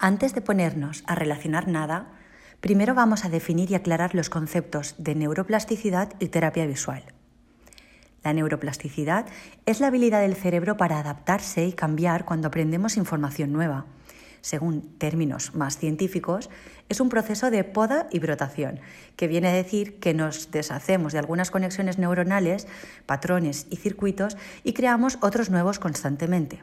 Antes de ponernos a relacionar nada, primero vamos a definir y aclarar los conceptos de neuroplasticidad y terapia visual. La neuroplasticidad es la habilidad del cerebro para adaptarse y cambiar cuando aprendemos información nueva. Según términos más científicos, es un proceso de poda y brotación, que viene a decir que nos deshacemos de algunas conexiones neuronales, patrones y circuitos y creamos otros nuevos constantemente.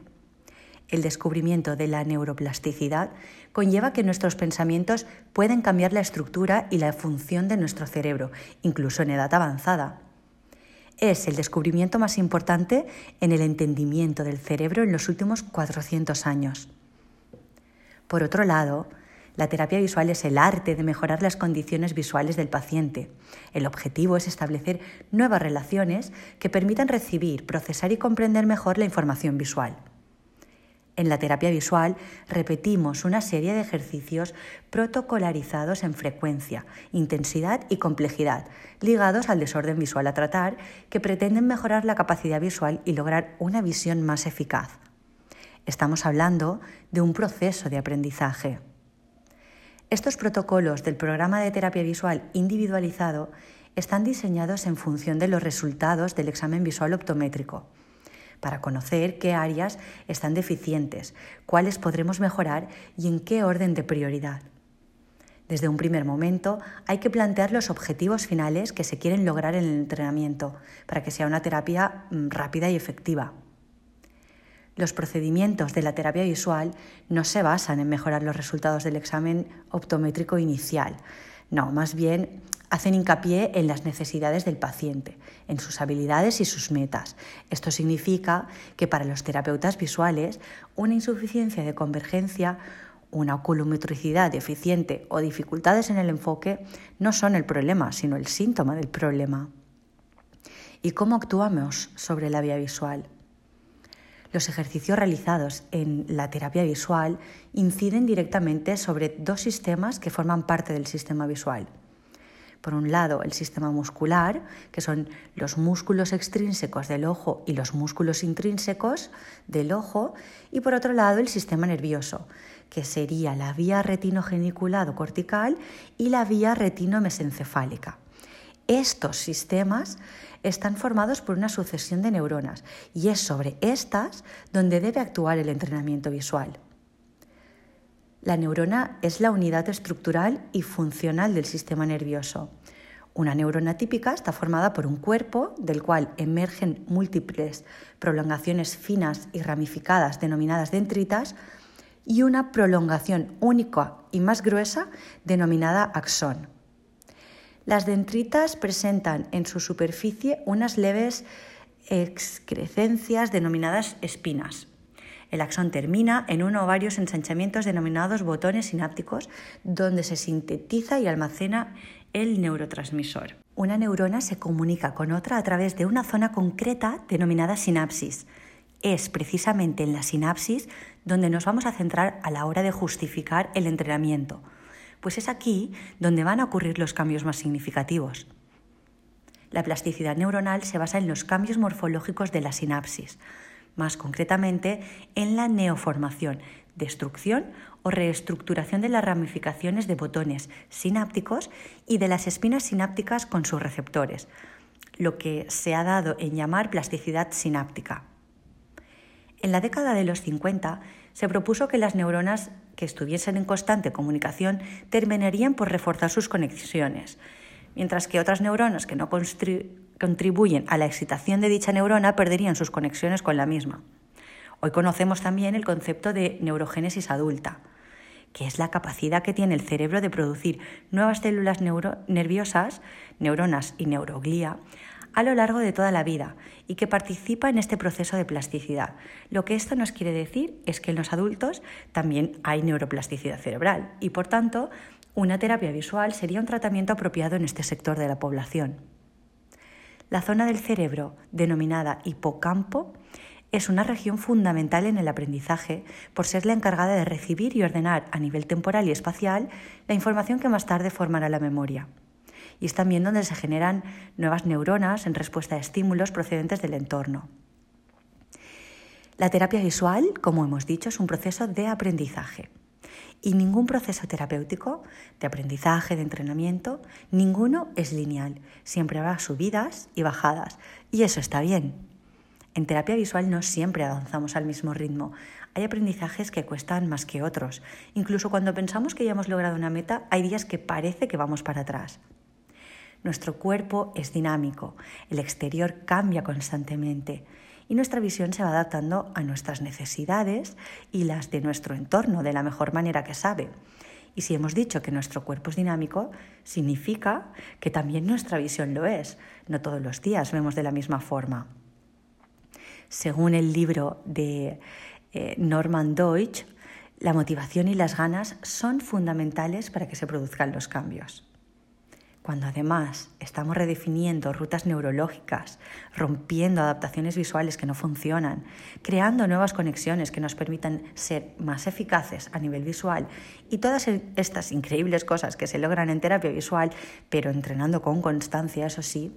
El descubrimiento de la neuroplasticidad conlleva que nuestros pensamientos pueden cambiar la estructura y la función de nuestro cerebro, incluso en edad avanzada. Es el descubrimiento más importante en el entendimiento del cerebro en los últimos 400 años. Por otro lado, la terapia visual es el arte de mejorar las condiciones visuales del paciente. El objetivo es establecer nuevas relaciones que permitan recibir, procesar y comprender mejor la información visual. En la terapia visual repetimos una serie de ejercicios protocolarizados en frecuencia, intensidad y complejidad, ligados al desorden visual a tratar, que pretenden mejorar la capacidad visual y lograr una visión más eficaz. Estamos hablando de un proceso de aprendizaje. Estos protocolos del programa de terapia visual individualizado están diseñados en función de los resultados del examen visual optométrico para conocer qué áreas están deficientes, cuáles podremos mejorar y en qué orden de prioridad. Desde un primer momento hay que plantear los objetivos finales que se quieren lograr en el entrenamiento para que sea una terapia mm, rápida y efectiva. Los procedimientos de la terapia visual no se basan en mejorar los resultados del examen optométrico inicial, no, más bien hacen hincapié en las necesidades del paciente, en sus habilidades y sus metas. Esto significa que para los terapeutas visuales una insuficiencia de convergencia, una oculometricidad deficiente o dificultades en el enfoque no son el problema, sino el síntoma del problema. ¿Y cómo actuamos sobre la vía visual? Los ejercicios realizados en la terapia visual inciden directamente sobre dos sistemas que forman parte del sistema visual por un lado, el sistema muscular, que son los músculos extrínsecos del ojo y los músculos intrínsecos del ojo, y por otro lado, el sistema nervioso, que sería la vía retinogeniculado cortical y la vía retinomesencefálica. Estos sistemas están formados por una sucesión de neuronas y es sobre estas donde debe actuar el entrenamiento visual. La neurona es la unidad estructural y funcional del sistema nervioso. Una neurona típica está formada por un cuerpo del cual emergen múltiples prolongaciones finas y ramificadas denominadas dendritas y una prolongación única y más gruesa denominada axón. Las dendritas presentan en su superficie unas leves excrescencias denominadas espinas. El axón termina en uno o varios ensanchamientos denominados botones sinápticos, donde se sintetiza y almacena el neurotransmisor. Una neurona se comunica con otra a través de una zona concreta denominada sinapsis. Es precisamente en la sinapsis donde nos vamos a centrar a la hora de justificar el entrenamiento, pues es aquí donde van a ocurrir los cambios más significativos. La plasticidad neuronal se basa en los cambios morfológicos de la sinapsis, más concretamente en la neoformación, destrucción o reestructuración de las ramificaciones de botones sinápticos y de las espinas sinápticas con sus receptores, lo que se ha dado en llamar plasticidad sináptica. En la década de los 50 se propuso que las neuronas que estuviesen en constante comunicación terminarían por reforzar sus conexiones, mientras que otras neuronas que no contribuyen a la excitación de dicha neurona perderían sus conexiones con la misma. Hoy conocemos también el concepto de neurogénesis adulta, que es la capacidad que tiene el cerebro de producir nuevas células nerviosas, neuronas y neuroglía, a lo largo de toda la vida y que participa en este proceso de plasticidad. Lo que esto nos quiere decir es que en los adultos también hay neuroplasticidad cerebral y, por tanto, una terapia visual sería un tratamiento apropiado en este sector de la población. La zona del cerebro, denominada hipocampo, es una región fundamental en el aprendizaje por ser la encargada de recibir y ordenar a nivel temporal y espacial la información que más tarde formará la memoria. Y es también donde se generan nuevas neuronas en respuesta a estímulos procedentes del entorno. La terapia visual, como hemos dicho, es un proceso de aprendizaje Y ningún proceso terapéutico, de aprendizaje, de entrenamiento, ninguno es lineal. Siempre habrá subidas y bajadas. Y eso está bien. En terapia visual no siempre avanzamos al mismo ritmo. Hay aprendizajes que cuestan más que otros. Incluso cuando pensamos que ya hemos logrado una meta, hay días que parece que vamos para atrás. Nuestro cuerpo es dinámico, el exterior cambia constantemente y nuestra visión se va adaptando a nuestras necesidades y las de nuestro entorno de la mejor manera que sabe. Y si hemos dicho que nuestro cuerpo es dinámico, significa que también nuestra visión lo es. No todos los días vemos de la misma forma. Según el libro de eh, Norman Deutsch, la motivación y las ganas son fundamentales para que se produzcan los cambios. Cuando además estamos redefiniendo rutas neurológicas, rompiendo adaptaciones visuales que no funcionan, creando nuevas conexiones que nos permitan ser más eficaces a nivel visual y todas estas increíbles cosas que se logran en terapia visual, pero entrenando con constancia, eso sí,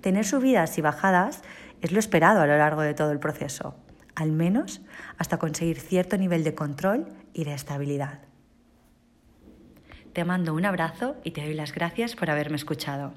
tener subidas y bajadas es lo esperado a lo largo de todo el proceso, al menos hasta conseguir cierto nivel de control y de estabilidad. Te mando un abrazo y te doy las gracias por haberme escuchado.